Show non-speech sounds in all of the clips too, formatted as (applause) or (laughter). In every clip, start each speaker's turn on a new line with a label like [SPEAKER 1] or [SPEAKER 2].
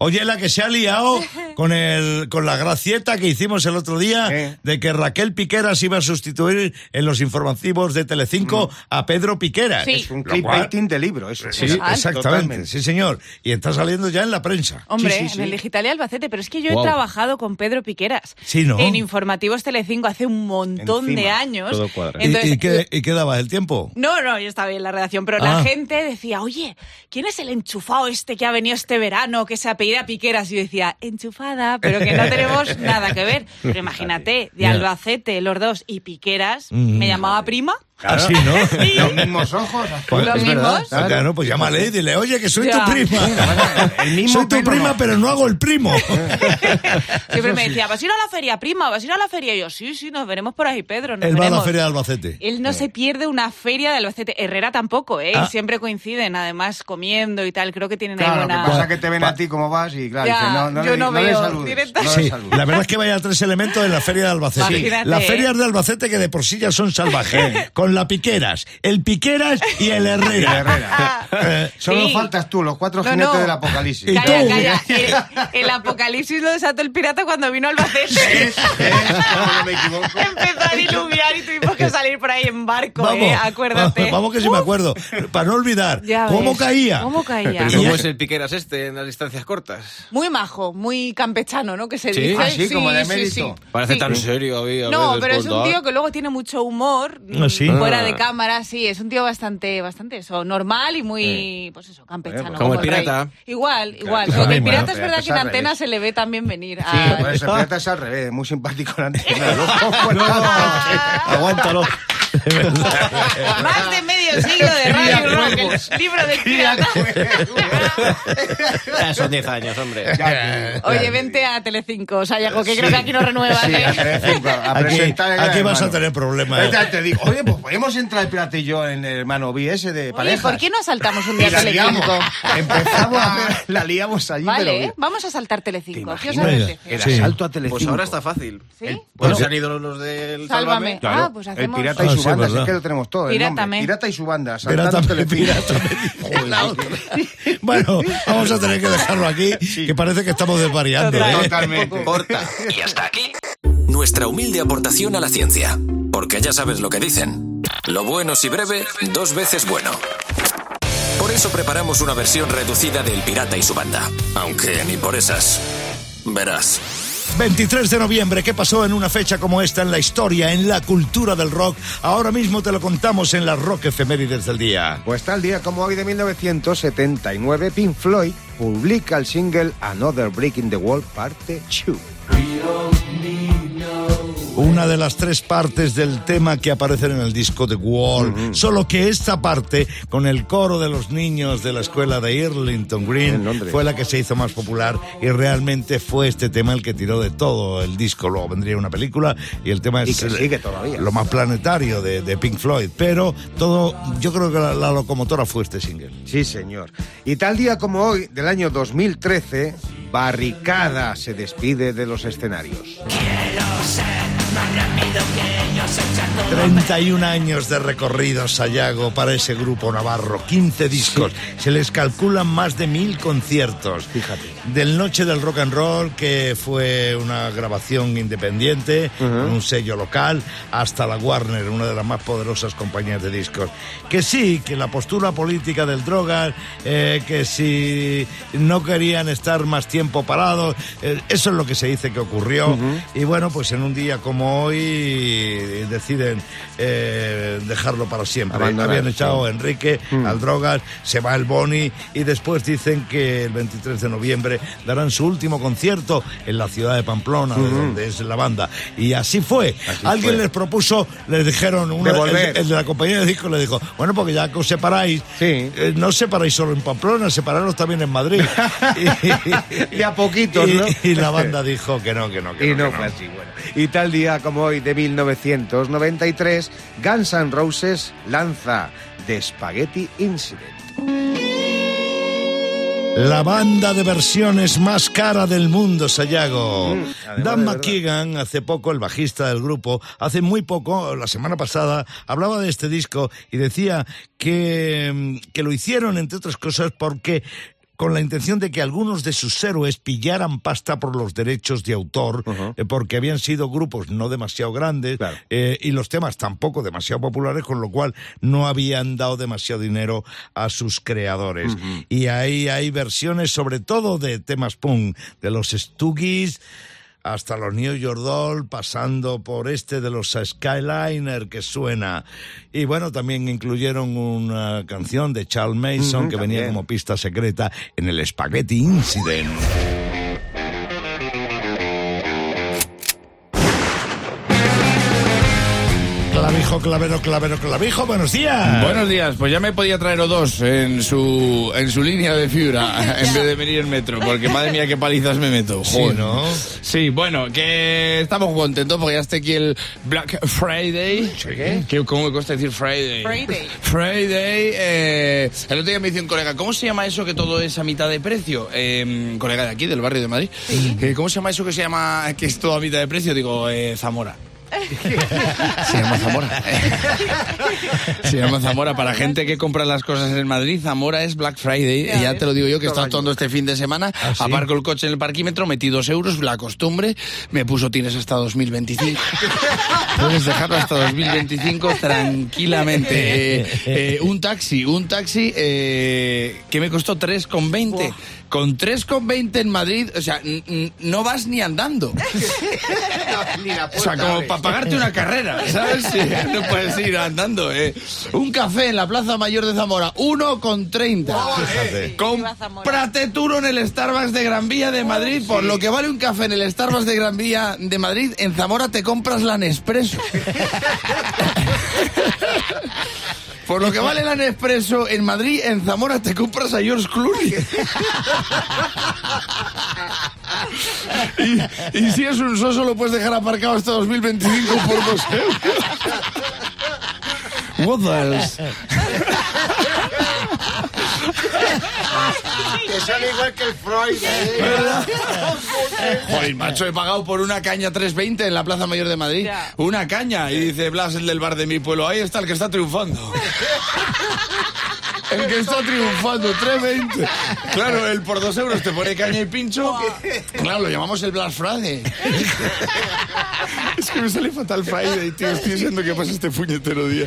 [SPEAKER 1] Oye, la que se ha liado (laughs) con el con la gracieta que hicimos el otro día de que Raquel Piqueras iba a sustituir en los informativos de Telecinco a Pedro Piqueras.
[SPEAKER 2] Sí.
[SPEAKER 3] Es un clickbaiting de libro, eso.
[SPEAKER 1] Sí, exactamente,
[SPEAKER 3] Totalmente.
[SPEAKER 1] sí señor. Y está saliendo ya en la prensa.
[SPEAKER 2] Hombre,
[SPEAKER 3] Sí, sí, sí.
[SPEAKER 2] en el Digital y Albacete, pero es que yo
[SPEAKER 4] Wow.
[SPEAKER 2] he trabajado con Pedro Piqueras.
[SPEAKER 1] Sí, ¿no?
[SPEAKER 2] En Informativos Telecinco hace un montón de años.
[SPEAKER 4] todo cuadra.
[SPEAKER 1] ¿Y-
[SPEAKER 2] Entonces,
[SPEAKER 1] ¿Y, qué, ¿Y qué daba el tiempo?
[SPEAKER 2] No, no, yo estaba bien en la redacción, pero
[SPEAKER 1] Ah.
[SPEAKER 2] la gente decía, oye, ¿quién es el enchufado este que ha venido este verano, que se apellida Piqueras? Y yo decía, enchufada, pero que no tenemos (laughs) nada que ver. Pero imagínate, de. Albacete, los dos, y Piqueras,
[SPEAKER 1] Mm.
[SPEAKER 2] me llamaba prima.
[SPEAKER 1] Así, ¿no?
[SPEAKER 3] Los mismos ojos.
[SPEAKER 1] Pues,
[SPEAKER 2] ¿Los mismos?
[SPEAKER 3] Claro.
[SPEAKER 1] Claro, pues llámale y dile, oye, que soy
[SPEAKER 2] Ya.
[SPEAKER 1] tu prima.
[SPEAKER 3] El mismo
[SPEAKER 1] soy tu prima,
[SPEAKER 3] no.
[SPEAKER 1] pero no hago el primo. (laughs)
[SPEAKER 2] Siempre me decía, ¿vas a ir a la feria, prima? ¿Vas a ir a la feria? Y yo, sí, sí, nos veremos por ahí, Pedro. Nos
[SPEAKER 1] Él va a la
[SPEAKER 2] veremos".
[SPEAKER 1] feria de Albacete.
[SPEAKER 2] Él no se pierde una feria de Albacete. Herrera tampoco, ¿eh?
[SPEAKER 1] Ah.
[SPEAKER 2] Siempre coinciden, además, comiendo y tal. Creo que tienen ahí
[SPEAKER 3] Claro, lo
[SPEAKER 2] buena...
[SPEAKER 3] que pasa que te ven
[SPEAKER 1] Pa-
[SPEAKER 3] a ti como vas y claro,
[SPEAKER 2] Ya,
[SPEAKER 3] dices, no, no,
[SPEAKER 2] yo
[SPEAKER 3] le,
[SPEAKER 2] no
[SPEAKER 3] no le
[SPEAKER 2] veo
[SPEAKER 3] saludes,
[SPEAKER 2] directa-
[SPEAKER 3] no le
[SPEAKER 1] Sí, la verdad es que vaya tres elementos en la feria de Albacete. Las ferias de Albacete que de por sí ya son salvajes. con (laughs) la Piqueras, el Piqueras y el Herrera. (laughs)
[SPEAKER 3] Y Herrera.
[SPEAKER 1] Eh,
[SPEAKER 3] Solo
[SPEAKER 2] Sí.
[SPEAKER 3] faltas tú, los cuatro
[SPEAKER 2] No,
[SPEAKER 3] jinetes
[SPEAKER 2] no.
[SPEAKER 3] del apocalipsis.
[SPEAKER 1] ¿Y
[SPEAKER 2] Calla,
[SPEAKER 1] tú?
[SPEAKER 2] calla. (laughs) El, el apocalipsis lo desató el pirata cuando vino a Albacete.
[SPEAKER 3] Es, no me equivoco. (laughs)
[SPEAKER 2] Empezó a diluviar y tuvimos que salir por ahí en barco,
[SPEAKER 1] vamos,
[SPEAKER 2] ¿eh? Acuérdate.
[SPEAKER 1] Vamos que sí me acuerdo. Para no olvidar. ¿Cómo caía?
[SPEAKER 2] ¿Cómo caía?
[SPEAKER 4] Pero ¿Cómo es el Piqueras este en las distancias cortas?
[SPEAKER 2] Muy majo, muy campechano, ¿no? Que se
[SPEAKER 4] ¿Sí?
[SPEAKER 2] dice.
[SPEAKER 3] Ah, sí, como de.
[SPEAKER 4] Parece
[SPEAKER 2] Sí.
[SPEAKER 4] tan serio. ahí, a
[SPEAKER 2] No, pero es un
[SPEAKER 4] contar.
[SPEAKER 2] tío que luego tiene mucho humor
[SPEAKER 1] Ah, ¿sí?
[SPEAKER 2] Fuera
[SPEAKER 4] Ah.
[SPEAKER 2] de cámara, sí, es un tío bastante, bastante eso, normal y muy, pues eso, campechano.
[SPEAKER 3] pues,
[SPEAKER 4] Como el
[SPEAKER 2] rey.
[SPEAKER 4] pirata.
[SPEAKER 2] Igual, igual.
[SPEAKER 1] claro.
[SPEAKER 2] Porque el pirata es verdad que en antena se le ve también venir.
[SPEAKER 3] Sí,
[SPEAKER 2] a-
[SPEAKER 3] pues el pirata es al revés, muy simpático en antena. Pues,
[SPEAKER 1] Aguántalo.
[SPEAKER 2] Más de medio siglo de radio rock, el libro del pirata.
[SPEAKER 4] Ya son 10 años, hombre.
[SPEAKER 2] Oye, vente a Telecinco, Sayago, que creo que aquí no renuevas.
[SPEAKER 3] Sí,
[SPEAKER 2] ¿eh?
[SPEAKER 3] a Telecinco, a
[SPEAKER 1] Aquí, aquí vas a tener problemas. ¿eh?
[SPEAKER 3] Ahorita te digo, oye, pues podemos entrar el pirata y yo en el hermano B ese de
[SPEAKER 2] Oye,
[SPEAKER 3] parejas.
[SPEAKER 2] ¿por qué no saltamos un día a. Telecinco?
[SPEAKER 3] Empezamos a la liamos allí,
[SPEAKER 2] Vale,
[SPEAKER 3] pero...
[SPEAKER 2] vamos a saltar Telecinco. ¿Qué os?
[SPEAKER 3] El
[SPEAKER 1] Sí.
[SPEAKER 3] asalto a Telecinco.
[SPEAKER 4] Pues ahora está fácil.
[SPEAKER 2] ¿Sí?
[SPEAKER 1] Pues-
[SPEAKER 4] se han ido los del
[SPEAKER 2] Sálvame.
[SPEAKER 4] Sálvame.
[SPEAKER 3] Claro,
[SPEAKER 2] Ah, pues
[SPEAKER 3] el
[SPEAKER 2] hacemos-
[SPEAKER 3] pirata y
[SPEAKER 1] Ah,
[SPEAKER 3] su
[SPEAKER 1] sí,
[SPEAKER 3] banda, si es que lo tenemos todo. el.
[SPEAKER 2] Pirátame.
[SPEAKER 3] Pirata y su banda,
[SPEAKER 1] Pirata,
[SPEAKER 3] asaltando Telecinco.
[SPEAKER 1] pirata, la otra. Bueno, vamos a tener que dejarlo aquí, que parece que estamos desvariando. ¿eh?
[SPEAKER 3] Totalmente. (laughs)
[SPEAKER 4] Corta.
[SPEAKER 5] Y hasta aquí nuestra humilde aportación a la ciencia. Porque ya sabes lo que dicen. Lo bueno si breve, dos veces bueno. Por eso preparamos una versión reducida del Pirata y su banda. Aunque ni por esas. Verás.
[SPEAKER 1] 23 de noviembre, ¿qué pasó en una fecha como esta en la historia, en la cultura del rock? Ahora mismo te lo contamos en las rock efemérides del día.
[SPEAKER 3] Pues tal día como hoy de 1979, Pink Floyd publica el single Another Break in the Wall, parte 2.
[SPEAKER 1] Una de las tres partes del tema que aparecen en el disco The Wall. Solo que esta parte, con el coro de los niños de la escuela de Irlington
[SPEAKER 3] En
[SPEAKER 1] Green, fue la que se hizo más popular y realmente fue este tema el que tiró de todo el disco. Luego vendría una película y el tema
[SPEAKER 3] Y
[SPEAKER 1] es
[SPEAKER 3] que
[SPEAKER 1] el-
[SPEAKER 3] sigue todavía.
[SPEAKER 1] lo más planetario de, de Pink Floyd. Pero todo, yo creo que la, la locomotora fue este single.
[SPEAKER 3] Sí, señor. Y tal día como hoy, del año 2013, Barricada se despide de los escenarios. trying to be the king.
[SPEAKER 1] 31 años de recorrido Sayago para ese grupo navarro, 15 discos, se les calculan más de mil conciertos.
[SPEAKER 3] Fíjate.
[SPEAKER 1] Del Noche del Rock and Roll, que fue una grabación independiente, con un sello local, hasta la Warner, una de las más poderosas compañías de discos. Que sí, que la postura política del drogas, eh, que si no querían estar más tiempo parados, eh, eso es lo que se dice que ocurrió. Y bueno, pues en un día como hoy deciden eh, dejarlo para siempre.
[SPEAKER 3] Abandonar,
[SPEAKER 1] Habían echado a Enrique al drogas, se va el Boni y después dicen que el 23 de noviembre darán su último concierto en la ciudad de Pamplona, de donde es la banda. Y así fue. Alguien
[SPEAKER 3] fue.
[SPEAKER 1] les propuso, les dijeron, una- el, el de la compañía de discos le dijo, bueno, porque ya que os separáis,
[SPEAKER 3] Sí.
[SPEAKER 1] eh, no os separáis solo en Pamplona, separaros también en Madrid. (laughs)
[SPEAKER 3] De a poquitos,
[SPEAKER 1] y,
[SPEAKER 3] ¿no?
[SPEAKER 1] y la banda dijo que no, que no, que
[SPEAKER 3] Y
[SPEAKER 1] no.
[SPEAKER 3] no
[SPEAKER 1] que
[SPEAKER 3] fue así, bueno. Y tal día como hoy de 1993, Guns N' Roses lanza The Spaghetti Incident.
[SPEAKER 1] La banda de versiones más cara del mundo, Sayago.
[SPEAKER 3] Mm,
[SPEAKER 1] Dan. McKeegan, hace poco, el bajista del grupo, hace muy poco, la semana pasada, hablaba de este disco y decía que, mm, que lo hicieron, entre otras cosas, porque con la intención de que algunos de sus héroes pillaran pasta por los derechos de autor, eh, porque habían sido grupos no demasiado grandes
[SPEAKER 3] Claro.
[SPEAKER 1] eh, y los temas tampoco demasiado populares, con lo cual no habían dado demasiado dinero a sus creadores. Y ahí hay versiones sobre todo de temas punk, de los Stooges hasta los New York Doll, pasando por este de los Skyliner que suena. Y bueno, también incluyeron una canción de Charles Mason que venía como pista secreta en el Spaghetti Incident. Clavijo, clavero, clavero, clavijo, buenos días.
[SPEAKER 6] Buenos días, pues ya me podía traer o dos en su, en su línea de fibra (laughs) en vez de venir en metro, porque madre mía qué palizas me meto.
[SPEAKER 1] Sí. ¿no?
[SPEAKER 6] Sí, bueno, que estamos contentos porque ya está aquí el Black Friday. ¿Qué? ¿Cómo me cuesta decir Friday?
[SPEAKER 2] Friday.
[SPEAKER 6] Friday. eh, el otro día me dice un colega, ¿cómo se llama eso que todo es a mitad de precio? Eh, colega de aquí, del barrio de Madrid. ¿Cómo se llama eso que se llama que es todo a mitad de precio? Digo, eh, Zamora. Se llama Zamora. Se llama Zamora. Para gente que compra las cosas en Madrid, Zamora es Black Friday.
[SPEAKER 2] Ya
[SPEAKER 6] Y ya te lo digo yo, que he estado todo este fin de semana.
[SPEAKER 1] ¿Ah, sí?
[SPEAKER 6] Aparco el coche en el parquímetro, metí dos euros, la costumbre. Me puso, tienes hasta 2025. Puedes dejarlo hasta 2025 tranquilamente. (laughs) Eh, eh, un taxi, un taxi eh, que me costó 3,20. Con 3,20 en Madrid, o sea, no vas ni andando. (laughs)
[SPEAKER 3] Ni la
[SPEAKER 6] O sea, como para pagarte una carrera, ¿sabes? Sí, (laughs) no puedes ir andando, ¿eh? Un café en la Plaza Mayor de Zamora, 1,30.
[SPEAKER 1] Fíjate.
[SPEAKER 2] Viva Zamora.
[SPEAKER 6] Cómprate tú en el Starbucks de Gran Vía de Madrid. Por lo que vale un café en el Starbucks de Gran Vía de Madrid, en Zamora te compras la Nespresso. (laughs) Por lo que vale la Nespresso en Madrid, en Zamora te compras a George Clooney. Y, y si es un soso, lo puedes dejar aparcado hasta 2025 por dos euros. What else?
[SPEAKER 3] Que sale igual que el Freud. ¿eh? (laughs)
[SPEAKER 6] Joder, macho, he pagado por una caña 3.20 en la Plaza Mayor de Madrid.
[SPEAKER 2] Ya.
[SPEAKER 6] Una caña. Y dice Blas, el del bar de mi pueblo, ahí está el que está triunfando. (laughs) El que está triunfando, 3.20. Claro, el por dos euros te pone caña y pincho. Claro, lo llamamos el Black Friday. Es que me sale fatal Friday, tío. Estoy diciendo que pasa este puñetero día.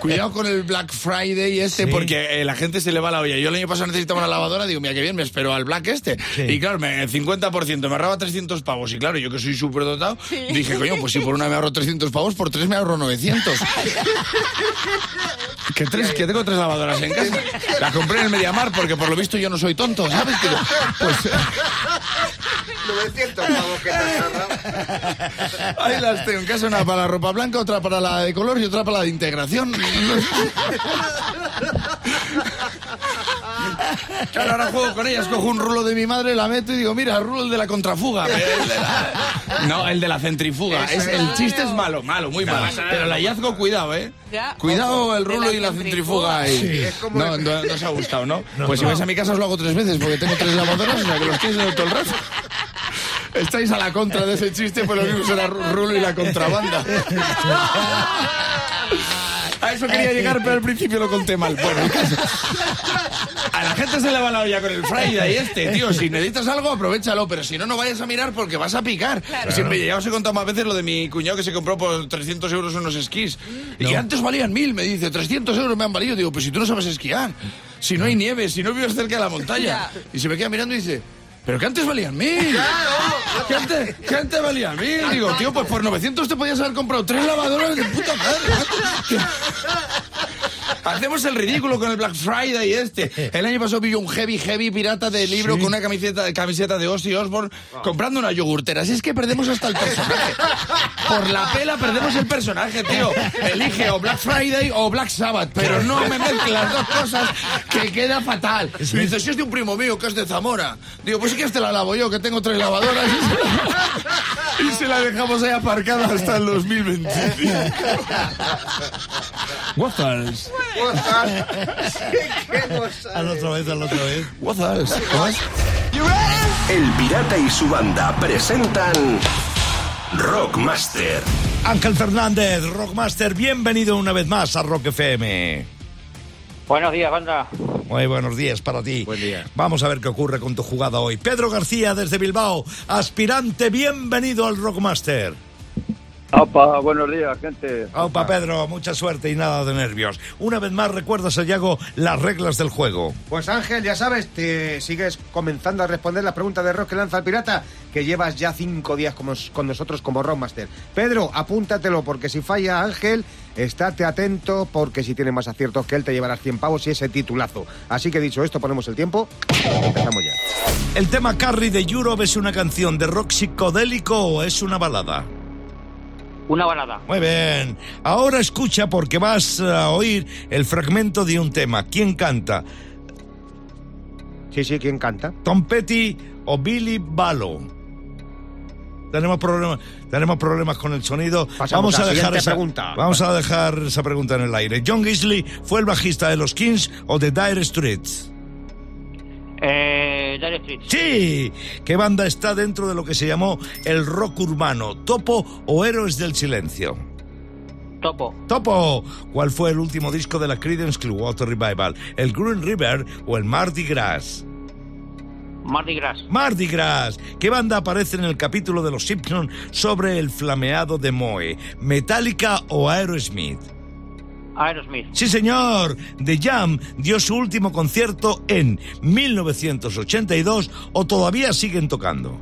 [SPEAKER 6] Cuidado con el Black Friday este,
[SPEAKER 1] Sí.
[SPEAKER 6] porque eh, la gente se le va la olla. Yo el año pasado necesitaba una lavadora, digo, mira qué bien, me espero al Black este.
[SPEAKER 1] Sí.
[SPEAKER 6] Y claro, me, el 50%, me ahorraba 300 pavos. Y claro, yo que soy súper dotado, dije, coño, pues si por una me ahorro 300 pavos, por tres me ahorro 900. (laughs) que tres, que tengo tres lavadoras en casa. La compré en el Mediamar porque por lo visto yo no soy tonto, ¿sabes? Pues
[SPEAKER 3] 900 pavos que te has ahorrado.
[SPEAKER 6] ahí las tengo en casa, una para la ropa blanca, otra para la de color y otra para la de integración. Claro, ahora juego con ellas, cojo un rulo de mi madre, la meto y digo, mira, rulo el de la contrafuga. El de la- No, el de la centrifuga. Es, el chiste es malo, malo, muy malo. Pero el hallazgo, cuidado, ¿eh?
[SPEAKER 2] Ya.
[SPEAKER 6] Cuidado el rulo
[SPEAKER 2] la
[SPEAKER 6] y la
[SPEAKER 2] centrifuga.
[SPEAKER 6] ahí.
[SPEAKER 3] Sí. Es como
[SPEAKER 6] No, no, no os ha gustado, ¿no? (laughs) Pues si vais a mi casa os lo hago tres veces porque tengo tres lavadoras, o sea que lo estoy haciendo todo el rato. Estáis a la contra de ese chiste, pues lo mismo será Ru- Rulo y la contrabanda. (laughs) A eso quería llegar, pero al principio lo conté mal. Bueno, el caso. A la gente se le va la olla con el Friday este, (laughs) tío. Si necesitas algo, aprovechalo, pero si no, no vayas a mirar porque vas a picar. Siempre, ya os he contado más veces lo de mi cuñado que se compró por 300 euros unos esquís. Y que antes valían mil, me dice, 300 euros me han valido. Digo, pues si tú no sabes esquiar, si no hay nieve, si no vives cerca de la montaña. (laughs) Y se me queda mirando y dice... Pero que antes valían mil. Que antes, que antes valían mil. Digo, tío, pues por 900 te podías haber comprado tres lavadoras de puta madre. (laughs) Hacemos el ridículo con el Black Friday este. El año pasado vi un heavy, heavy pirata de libro con una camiseta, camiseta de Ozzy Osbourne comprando una yogurtera. Si es que perdemos hasta el personaje. Por la pela perdemos el personaje, tío. Elige o Black Friday o Black Sabbath, pero no me mezcles las dos cosas que queda fatal. Y dice, si es de un primo mío que es de Zamora. Digo, pues si quieres te la lavo yo, que tengo tres lavadoras. Y se la dejamos ahí aparcada hasta el 2025. What else?
[SPEAKER 3] ¿Qué cosa?
[SPEAKER 1] Al otra vez, al otra vez.
[SPEAKER 6] What else? ¿Cómo es?
[SPEAKER 7] El Pirata y su banda presentan Rockmaster.
[SPEAKER 1] Ángel Fernández, Rockmaster, bienvenido una vez más a Rock FM.
[SPEAKER 8] Buenos días, banda.
[SPEAKER 1] Muy buenos días para ti.
[SPEAKER 3] Buen día.
[SPEAKER 1] Vamos a ver qué ocurre con tu jugada hoy. Pedro García desde Bilbao, aspirante, bienvenido al Rockmaster.
[SPEAKER 9] Opa, buenos días, gente.
[SPEAKER 1] Opa, Pedro, mucha suerte y nada de nervios. Una vez más, recuerda, Sayago, las reglas del juego.
[SPEAKER 3] Pues Ángel, ya sabes, te sigues comenzando a responder la pregunta de rock que lanza el pirata, que llevas ya cinco días como- con nosotros como Rockmaster. Pedro, apúntatelo, porque si falla Ángel, estate atento, porque si tiene más aciertos que él, te llevarás 100 pavos y ese titulazo. Así que dicho esto, ponemos el tiempo. Empezamos ya.
[SPEAKER 1] ¿El tema Carrie de Europe es una canción de rock psicodélico o es una balada?
[SPEAKER 8] Una balada.
[SPEAKER 1] Muy bien. Ahora escucha porque vas a oír el fragmento de un tema. ¿Quién canta?
[SPEAKER 3] Sí, sí, ¿quién canta?
[SPEAKER 1] ¿Tom Petty o Billy Balo? Tenemos problemas, tenemos problemas con el sonido.
[SPEAKER 3] Pasamos a la
[SPEAKER 1] dejar
[SPEAKER 3] siguiente
[SPEAKER 1] esa
[SPEAKER 3] pregunta.
[SPEAKER 1] Vamos a dejar esa pregunta en el aire. John Gisley fue el bajista de los Kings o de Dire Straits.
[SPEAKER 8] Eh, Dire.
[SPEAKER 1] Sí. ¿Qué banda está dentro de lo que se llamó el rock urbano? ¿Topo o Héroes del Silencio?
[SPEAKER 8] Topo.
[SPEAKER 1] Topo, ¿cuál fue el último disco de la Creedence Clearwater Revival? ¿El Green River o el Mardi Gras?
[SPEAKER 8] Mardi Gras.
[SPEAKER 1] Mardi Gras. ¿Qué banda aparece en el capítulo de Los Simpsons sobre el flameado de Moe? ¿Metallica o Aerosmith?
[SPEAKER 8] Aerosmith.
[SPEAKER 1] Sí, señor. The Jam dio su último concierto en 1982 o todavía siguen tocando.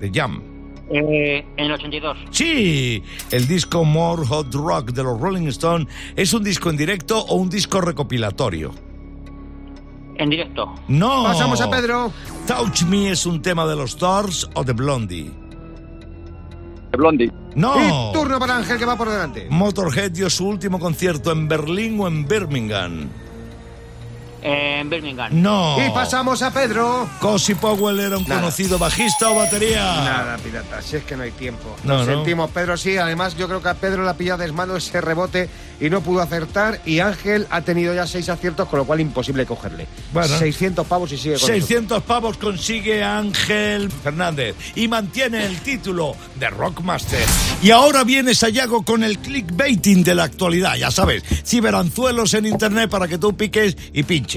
[SPEAKER 1] The Jam.
[SPEAKER 8] Eh, en el 82.
[SPEAKER 1] Sí, el disco More Hot Rock de los Rolling Stones es un disco en directo o un disco recopilatorio.
[SPEAKER 8] En directo.
[SPEAKER 1] No.
[SPEAKER 3] Pasamos a Pedro.
[SPEAKER 1] Touch Me es un tema de los Doors o de Blondie.
[SPEAKER 9] Blondie.
[SPEAKER 1] No.
[SPEAKER 3] Y turno para Ángel, que va por delante.
[SPEAKER 1] Motorhead dio su último concierto en Berlín o en Birmingham.
[SPEAKER 8] En Birmingham.
[SPEAKER 1] No.
[SPEAKER 3] Y pasamos a Pedro.
[SPEAKER 1] Cosi Powell era un
[SPEAKER 3] Nada.
[SPEAKER 1] conocido bajista o batería.
[SPEAKER 3] Nada, pirata, si es que no hay tiempo.
[SPEAKER 1] No,
[SPEAKER 3] Lo
[SPEAKER 1] no.
[SPEAKER 3] sentimos, Pedro sí. Además, yo creo que a Pedro le ha pillado desmano ese rebote y no pudo acertar. Y Ángel ha tenido ya seis aciertos, con lo cual imposible cogerle.
[SPEAKER 1] Bueno.
[SPEAKER 3] 600 pavos y sigue con
[SPEAKER 1] 600 pavos consigue Ángel Fernández y mantiene el título de Rockmaster. Y ahora viene Sayago con el clickbaiting de la actualidad, ya sabes, ciberanzuelos en internet para que tú piques y pinches.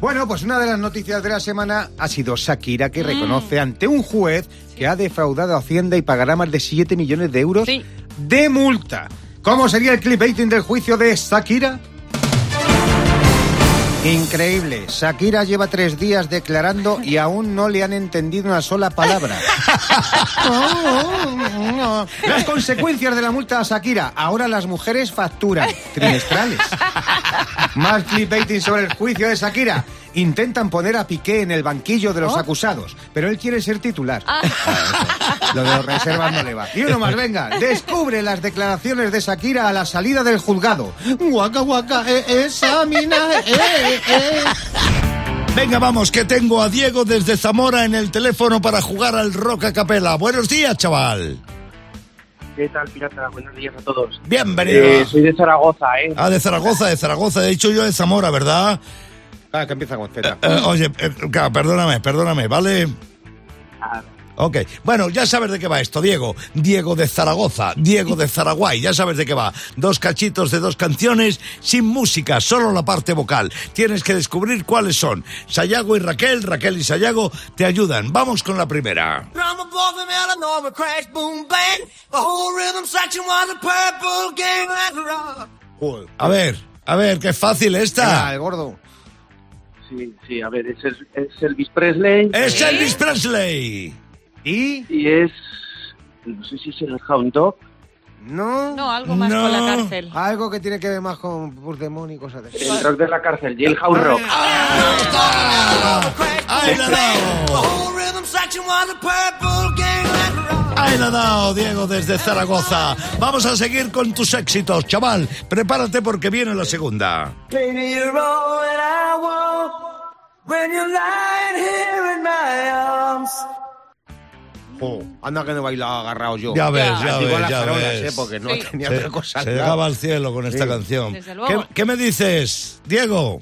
[SPEAKER 3] Bueno, pues una de las noticias de la semana ha sido Shakira,
[SPEAKER 2] Mm.
[SPEAKER 3] que reconoce ante un juez que ha defraudado a Hacienda y pagará más de 7 millones de euros
[SPEAKER 2] Sí.
[SPEAKER 3] de multa. ¿Cómo sería el clickbaiting del juicio de Shakira? Increíble. Shakira lleva tres días declarando y aún no le han entendido una sola palabra. (laughs) Las consecuencias de la multa a Shakira. Ahora las mujeres facturan trimestrales. Más clickbaiting sobre el juicio de Shakira. Intentan poner a Piqué en el banquillo de los acusados, pero él quiere ser titular. Lo de los reservas no le va. Y uno más, venga. Descubre las declaraciones de Shakira a la salida del juzgado. Guaca, guaca, eh, esa mina, eh, eh.
[SPEAKER 1] Venga, vamos, que tengo a Diego desde Zamora en el teléfono para jugar al Rock a Capela. Buenos días, chaval.
[SPEAKER 10] ¿Qué tal, pirata? Buenos días a todos.
[SPEAKER 1] Bienvenido.
[SPEAKER 10] Eh, soy de Zaragoza, ¿eh?
[SPEAKER 1] Ah, de Zaragoza, de Zaragoza. He dicho yo de Zamora, ¿verdad?
[SPEAKER 3] Ah, que empieza con Z.
[SPEAKER 1] Eh, oye, eh, perdóname, perdóname, ¿vale?
[SPEAKER 10] Ah,
[SPEAKER 1] Ok, bueno, ya sabes de qué va esto, Diego. Diego de Zaragoza, Diego de Zaraguay, ya sabes de qué va. Dos cachitos de dos canciones, sin música, solo la parte vocal. Tienes que descubrir cuáles son. Sayago y Raquel, Raquel y Sayago te ayudan. Vamos con la primera.
[SPEAKER 11] A
[SPEAKER 1] ver, a ver, qué fácil
[SPEAKER 3] Venga,
[SPEAKER 1] esta.
[SPEAKER 3] el gordo.
[SPEAKER 10] sí, sí, a ver, es, el- es Elvis Presley.
[SPEAKER 1] Es Elvis Presley.
[SPEAKER 3] ¿Y?
[SPEAKER 10] Y es. No sé si es el Hound Dog.
[SPEAKER 3] No.
[SPEAKER 2] No, algo más con la cárcel.
[SPEAKER 3] Algo que tiene que ver más con Puigdemont y cosas de eso.
[SPEAKER 10] El rock de la cárcel, Jailhouse Rock.
[SPEAKER 1] ¡Ahí la dado! Ahí la ha dado, Diego, desde Zaragoza. Vamos a seguir con tus éxitos, chaval. Prepárate porque viene la segunda.
[SPEAKER 3] Oh, anda que no bailaba agarrado yo.
[SPEAKER 1] Ya ves, ya
[SPEAKER 3] Digo
[SPEAKER 1] ves,
[SPEAKER 3] las
[SPEAKER 1] ya
[SPEAKER 3] farolas,
[SPEAKER 1] ves.
[SPEAKER 3] eh, porque no
[SPEAKER 2] Sí.
[SPEAKER 3] tenía
[SPEAKER 1] Se,
[SPEAKER 3] otra cosa.
[SPEAKER 1] se llegaba al cielo con esta
[SPEAKER 3] Sí.
[SPEAKER 1] canción.
[SPEAKER 2] Desde
[SPEAKER 1] ¿Qué,
[SPEAKER 2] luego.
[SPEAKER 1] qué me dices, Diego?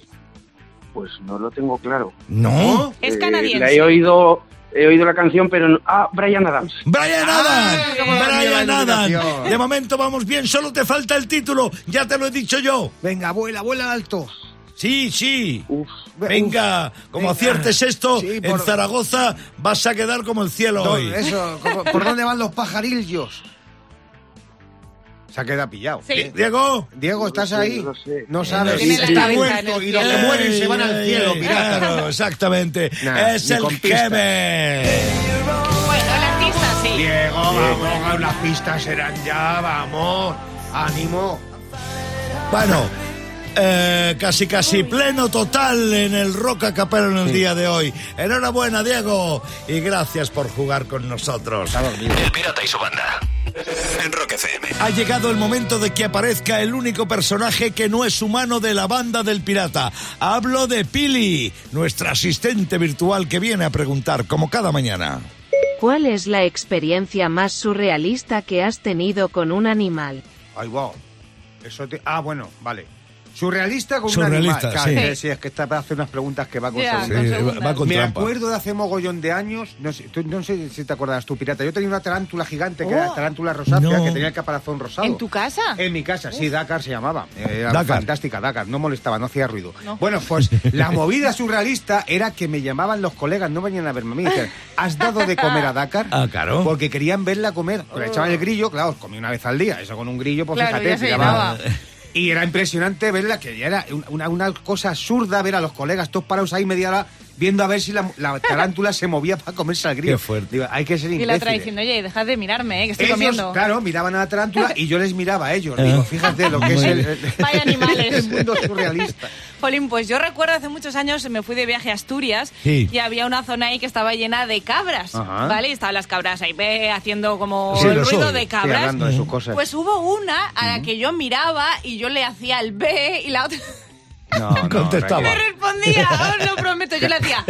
[SPEAKER 10] Pues no lo tengo claro.
[SPEAKER 1] ¿No?
[SPEAKER 2] Es
[SPEAKER 10] Eh,
[SPEAKER 2] canadiense.
[SPEAKER 10] la he oído, he oído la canción, pero no- Ah, Brian Adams.
[SPEAKER 1] Brian
[SPEAKER 3] Ah,
[SPEAKER 1] Adams,
[SPEAKER 3] cómo la mía
[SPEAKER 1] Brian Adams.
[SPEAKER 3] iluminación.
[SPEAKER 1] De momento vamos bien, solo te falta el título. Ya te lo he dicho yo.
[SPEAKER 3] Venga, vuela, vuela alto.
[SPEAKER 1] Sí, sí.
[SPEAKER 3] Uf,
[SPEAKER 1] Venga, como
[SPEAKER 3] venga.
[SPEAKER 1] aciertes esto,
[SPEAKER 3] Sí,
[SPEAKER 1] en Zaragoza vas a quedar como el cielo hoy.
[SPEAKER 3] Eso, ¿cómo- ¿por dónde van los pajarillos? Se ha quedado pillado.
[SPEAKER 2] Sí.
[SPEAKER 1] Diego.
[SPEAKER 3] Diego, ¿estás
[SPEAKER 9] No lo sé,
[SPEAKER 3] ahí?
[SPEAKER 9] no lo sé.
[SPEAKER 3] No sabes. Está
[SPEAKER 2] cabeza
[SPEAKER 3] muerto y los que mueren se van al cielo, pirata.
[SPEAKER 1] Claro, exactamente.
[SPEAKER 3] Nah,
[SPEAKER 1] es el. Kevin.
[SPEAKER 2] Bueno, la artista sí.
[SPEAKER 3] Diego, vamos, las pistas serán ya, vamos. Ánimo.
[SPEAKER 1] Bueno, eh, casi casi pleno total en el Roca Capero en el día de hoy. Enhorabuena, Diego, y gracias por jugar con nosotros.
[SPEAKER 5] El pirata y su banda. En Rock FM.
[SPEAKER 1] Ha llegado el momento de que aparezca el único personaje que no es humano de la banda del pirata. Hablo de Pili, nuestra asistente virtual que viene a preguntar como cada mañana.
[SPEAKER 12] ¿Cuál es la experiencia más surrealista que has tenido con un animal?
[SPEAKER 3] Ay, wow. Eso te... Ah, bueno, vale. Surrealista con
[SPEAKER 1] Surrealista,
[SPEAKER 3] un animal.
[SPEAKER 1] Sí.
[SPEAKER 3] que sí, es que esta hace unas preguntas que va con
[SPEAKER 1] va con
[SPEAKER 3] Me
[SPEAKER 1] trampa.
[SPEAKER 3] acuerdo de hace mogollón de años, no sé, tú- no sé si te acuerdas tú, pirata. Yo tenía una tarántula gigante, que
[SPEAKER 2] Oh.
[SPEAKER 3] era tarántula rosácea,
[SPEAKER 1] No.
[SPEAKER 3] que tenía el caparazón rosado.
[SPEAKER 2] ¿En tu casa?
[SPEAKER 3] En mi casa, sí, Dakar se llamaba. Era
[SPEAKER 1] Dakar.
[SPEAKER 3] fantástica, Dakar. No molestaba, no hacía ruido.
[SPEAKER 2] No.
[SPEAKER 3] Bueno, pues (laughs) la movida surrealista era que me llamaban los colegas, no venían a verme a mí. Decían, ¿has dado de comer a Dakar?
[SPEAKER 1] Ah, claro.
[SPEAKER 3] Porque querían verla comer. Le echaban el grillo, claro, comí una vez al día. Eso con un grillo, pues
[SPEAKER 2] Claro,
[SPEAKER 3] fíjate.
[SPEAKER 2] ya se llenaba.
[SPEAKER 3] Y era impresionante verla, que ya era una, una cosa absurda ver a los colegas todos parados ahí media hora viendo a ver si la, la (laughs) tarántula se movía para comerse al grillo.
[SPEAKER 1] Qué fuerte.
[SPEAKER 3] Digo, hay que ser
[SPEAKER 2] Y la otra
[SPEAKER 3] imbéciles.
[SPEAKER 2] diciendo, oye, dejad de mirarme, eh, que estoy
[SPEAKER 3] Ellos,
[SPEAKER 2] comiendo.
[SPEAKER 3] claro, miraban a la tarántula y yo les miraba a ellos. (laughs) Digo, fíjate lo que es el, el- (laughs) el mundo surrealista.
[SPEAKER 2] Jolín, pues yo recuerdo hace muchos años me fui de viaje a Asturias
[SPEAKER 1] Sí.
[SPEAKER 2] y había una zona ahí que estaba llena de cabras,
[SPEAKER 3] Ajá.
[SPEAKER 2] ¿vale? Y estaban las cabras ahí ve, haciendo como
[SPEAKER 1] Sí,
[SPEAKER 2] el ruido
[SPEAKER 1] soy.
[SPEAKER 2] de
[SPEAKER 3] Sí,
[SPEAKER 2] cabras.
[SPEAKER 3] hablando de sus cosas.
[SPEAKER 2] Pues hubo una a la que yo miraba y yo le hacía el B y la otra
[SPEAKER 3] No, (laughs) no,
[SPEAKER 1] Contestaba.
[SPEAKER 2] me respondía, (laughs) os lo prometo, yo le hacía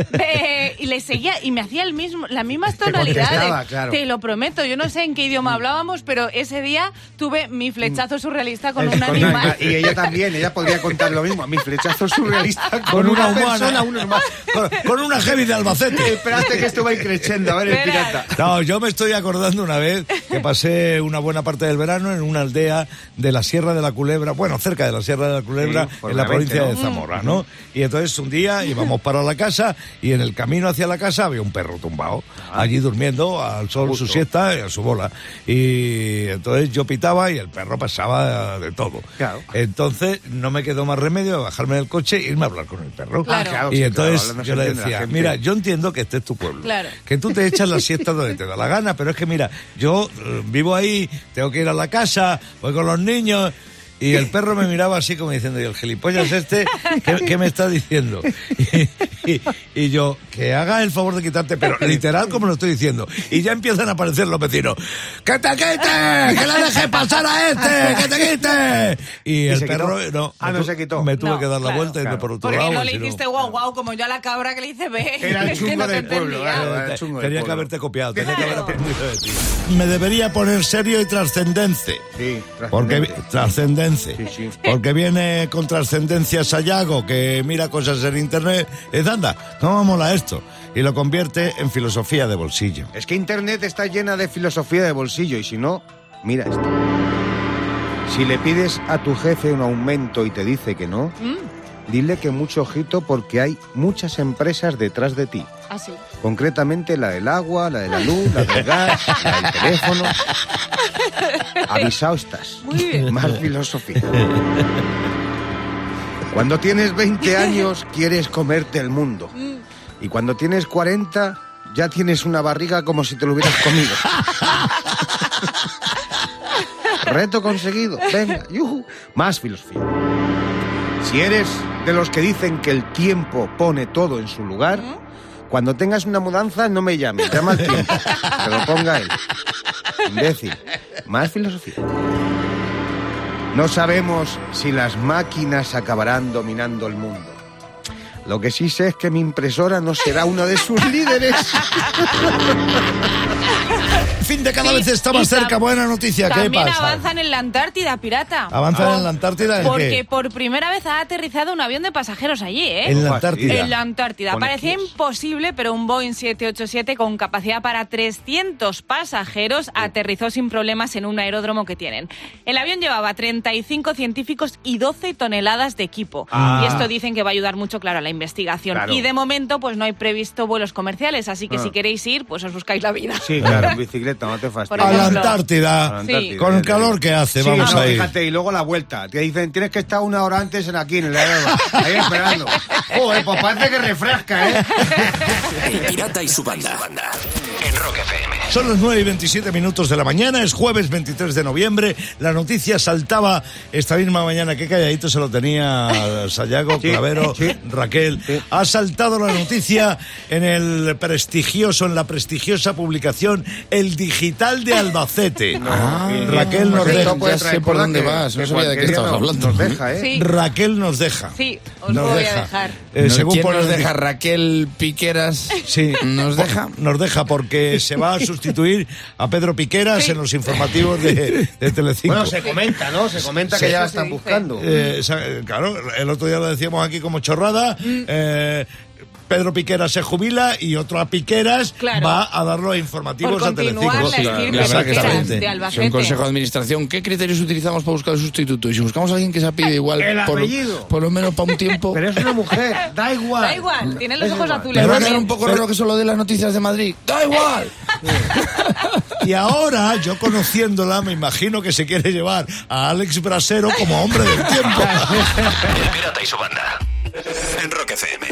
[SPEAKER 2] y le seguía y me hacía el mismo, las mismas
[SPEAKER 3] Te
[SPEAKER 2] tonalidades.
[SPEAKER 3] claro.
[SPEAKER 2] Te lo prometo, yo no sé en qué idioma hablábamos, pero ese día tuve mi flechazo surrealista con
[SPEAKER 3] Es-
[SPEAKER 2] un
[SPEAKER 3] con
[SPEAKER 2] animal.
[SPEAKER 3] una- y ella también, ella podría contar lo mismo. Mi flechazo surrealista con,
[SPEAKER 1] Con una humana.
[SPEAKER 3] persona, un normal.
[SPEAKER 1] Con, con una heavy de Albacete.
[SPEAKER 3] Esperaste que esto va creciendo, a ver el pirata.
[SPEAKER 1] No, yo me estoy acordando una vez que pasé una buena parte del verano en una aldea de la Sierra de la Culebra, bueno, cerca de la Sierra de la Culebra,
[SPEAKER 3] Sí,
[SPEAKER 1] en la provincia
[SPEAKER 3] ¿no?
[SPEAKER 1] De Zamora, ¿no? Y entonces un día (laughs) íbamos para la casa y en el camino hacia la casa había un perro tumbado, allí durmiendo al sol
[SPEAKER 3] Justo.
[SPEAKER 1] su siesta y a su bola. Y entonces yo pitaba y el perro pasaba de todo.
[SPEAKER 3] Claro.
[SPEAKER 1] Entonces no me quedó más remedio de bajarme del coche e irme a hablar con el perro.
[SPEAKER 2] Claro.
[SPEAKER 3] Ah, claro,
[SPEAKER 1] y
[SPEAKER 3] sí,
[SPEAKER 1] entonces
[SPEAKER 3] claro, hablando se
[SPEAKER 1] yo le decía, mira, yo entiendo que este es tu pueblo.
[SPEAKER 2] Claro.
[SPEAKER 1] Que tú te echas la (laughs) siesta donde te da la gana, pero es que mira, yo eh, vivo ahí, tengo que ir a la casa, voy con los niños. Y el perro me miraba así como diciendo, ¿y el gilipollas este qué, qué me está diciendo? (laughs) Y, y- y yo, que haga el favor de quitarte, pero literal como lo estoy diciendo. Y ya empiezan a aparecer los vecinos. ¡Que te quite! ¡Que le dejes pasar a este! ¡Que te quite! Y,
[SPEAKER 3] ¿Y
[SPEAKER 1] el perro,
[SPEAKER 3] quitó?
[SPEAKER 1] no,
[SPEAKER 3] Ah,
[SPEAKER 1] me
[SPEAKER 3] no se quitó.
[SPEAKER 1] Me tuve
[SPEAKER 2] No,
[SPEAKER 1] que dar la
[SPEAKER 2] claro.
[SPEAKER 1] vuelta y
[SPEAKER 3] Claro.
[SPEAKER 1] por otro
[SPEAKER 2] Porque
[SPEAKER 1] lado.
[SPEAKER 2] no le hiciste guau guau como yo a la cabra que le hice B.
[SPEAKER 3] Era el (laughs) chungo
[SPEAKER 2] no
[SPEAKER 3] del pueblo,
[SPEAKER 2] entendía.
[SPEAKER 3] claro, era el chungo del
[SPEAKER 1] Tenía que
[SPEAKER 3] pueblo.
[SPEAKER 1] haberte copiado, tenía que haber
[SPEAKER 2] Claro.
[SPEAKER 1] aprendido de ti. Me debería poner serio y trascendente.
[SPEAKER 3] Sí,
[SPEAKER 1] Porque vi-
[SPEAKER 3] trascendente.
[SPEAKER 1] Trascendencia.
[SPEAKER 3] Sí, sí.
[SPEAKER 1] Porque viene con trascendencia Sayago, que mira cosas en internet y dice, anda, ¿cómo mola esto? Y lo convierte en filosofía de bolsillo.
[SPEAKER 3] Es que Internet está llena de filosofía de bolsillo y si no, mira esto. Si le pides a tu jefe un aumento y te dice que no,
[SPEAKER 2] Mm,
[SPEAKER 3] dile que mucho ojito porque hay muchas empresas detrás de ti.
[SPEAKER 2] Así.
[SPEAKER 3] Concretamente la del agua, la de la luz, la del gas, la del teléfono. Avisado estás.
[SPEAKER 2] Muy bien.
[SPEAKER 3] Más filosofía. Cuando tienes 20 años quieres comerte el mundo.
[SPEAKER 2] Mm.
[SPEAKER 3] Y cuando tienes 40 ya tienes una barriga como si te lo hubieras comido. Reto conseguido. Venga. Más filosofía. Si eres de los que dicen que el tiempo pone todo en su lugar, cuando tengas una mudanza no me llames, llama al tiempo. Que lo ponga él. Imbécil. Más filosofía. No sabemos si las máquinas acabarán dominando el mundo. Lo que sí sé es que mi impresora no será uno de sus líderes. (laughs)
[SPEAKER 1] fin de cada
[SPEAKER 2] Sí,
[SPEAKER 1] vez está más cerca. Buena noticia, ¿qué
[SPEAKER 2] También
[SPEAKER 1] pasa?
[SPEAKER 2] avanzan en la Antártida, pirata.
[SPEAKER 1] ¿Avanzan en la Antártida en
[SPEAKER 2] Porque
[SPEAKER 1] qué?
[SPEAKER 2] por primera vez ha aterrizado un avión de pasajeros allí, ¿eh?
[SPEAKER 1] En la Antártida.
[SPEAKER 2] En la Antártida. Parecía imposible, pero un Boeing 787 con capacidad para 300 pasajeros aterrizó sin problemas en un aeródromo que tienen. El avión llevaba 35 científicos y 12 toneladas de equipo.
[SPEAKER 3] Ah.
[SPEAKER 2] Y esto dicen que va a ayudar mucho, claro, a la investigación.
[SPEAKER 3] Claro.
[SPEAKER 2] Y de momento, pues no hay previsto vuelos comerciales, así que
[SPEAKER 3] Ah.
[SPEAKER 2] si queréis ir, pues os buscáis la vida.
[SPEAKER 3] Sí, claro, en bicicleta, no te fastidies.
[SPEAKER 1] A la. Antártida.
[SPEAKER 3] La Antártida,
[SPEAKER 1] Con el calor que hace,
[SPEAKER 3] Sí,
[SPEAKER 1] vamos
[SPEAKER 3] no,
[SPEAKER 1] a ir.
[SPEAKER 3] fíjate, y luego la vuelta. Te dicen, tienes que estar una hora antes en aquí, en el aeródromo. Ahí esperando. Joder, pues parece que refresca, ¿eh?
[SPEAKER 5] El pirata y su banda. En Rock FM.
[SPEAKER 1] Son las 9 y 27 minutos de la mañana, es jueves 23 de noviembre. La noticia saltaba esta misma mañana, qué calladito se lo tenía Sayago, Clavero, Raquel. Ha saltado la noticia en el prestigioso, en la prestigiosa publicación El Digital de Albacete.
[SPEAKER 6] Ah,
[SPEAKER 1] Raquel nos
[SPEAKER 6] pues
[SPEAKER 1] deja.
[SPEAKER 6] Ya sé por dónde
[SPEAKER 3] que-
[SPEAKER 6] vas, no
[SPEAKER 3] que
[SPEAKER 6] sabía de qué estabas
[SPEAKER 3] nos-
[SPEAKER 6] hablando.
[SPEAKER 3] Nos deja, ¿eh?
[SPEAKER 2] Sí.
[SPEAKER 1] Raquel nos deja.
[SPEAKER 2] Sí, os
[SPEAKER 1] Nos
[SPEAKER 2] voy
[SPEAKER 1] deja.
[SPEAKER 2] a dejar.
[SPEAKER 1] Eh,
[SPEAKER 6] No,
[SPEAKER 1] según
[SPEAKER 6] ¿Quién
[SPEAKER 1] pone
[SPEAKER 6] nos
[SPEAKER 1] el
[SPEAKER 6] deja? Raquel Piqueras.
[SPEAKER 1] Sí.
[SPEAKER 6] ¿Nos deja?
[SPEAKER 1] Nos deja porque se va a (laughs) sustituir a Pedro Piqueras en los informativos de, de Telecinco.
[SPEAKER 3] Bueno, se comenta, ¿no? Se comenta que
[SPEAKER 1] Sí.
[SPEAKER 3] ya la están
[SPEAKER 2] dice.
[SPEAKER 3] buscando.
[SPEAKER 1] Eh, eh, claro, el otro día lo decíamos aquí como chorrada. eh, Pedro Piqueras se jubila y otro a Piqueras
[SPEAKER 2] Claro.
[SPEAKER 1] va a dar los informativos
[SPEAKER 2] Por
[SPEAKER 1] a Telecinco.
[SPEAKER 2] de
[SPEAKER 6] Sí,
[SPEAKER 2] Albacete.
[SPEAKER 6] un consejo de administración. ¿Qué criterios utilizamos para buscar el sustituto? Y si buscamos a alguien que se apide (laughs) igual,
[SPEAKER 3] El
[SPEAKER 6] por,
[SPEAKER 3] apellido.
[SPEAKER 6] por lo menos para un tiempo. (laughs)
[SPEAKER 3] Pero es una mujer, (laughs) da igual.
[SPEAKER 2] Da igual, tienen los
[SPEAKER 3] Es
[SPEAKER 2] ojos
[SPEAKER 3] igual.
[SPEAKER 2] azules.
[SPEAKER 6] ¿Te va a
[SPEAKER 2] también.
[SPEAKER 6] quedar un poco raro que solo dé las noticias de Madrid? ¡Da igual!
[SPEAKER 1] Y ahora, yo conociéndola, me imagino que se quiere llevar a Alex Brasero como hombre del tiempo.
[SPEAKER 5] El pirata y su banda. En Rock FM.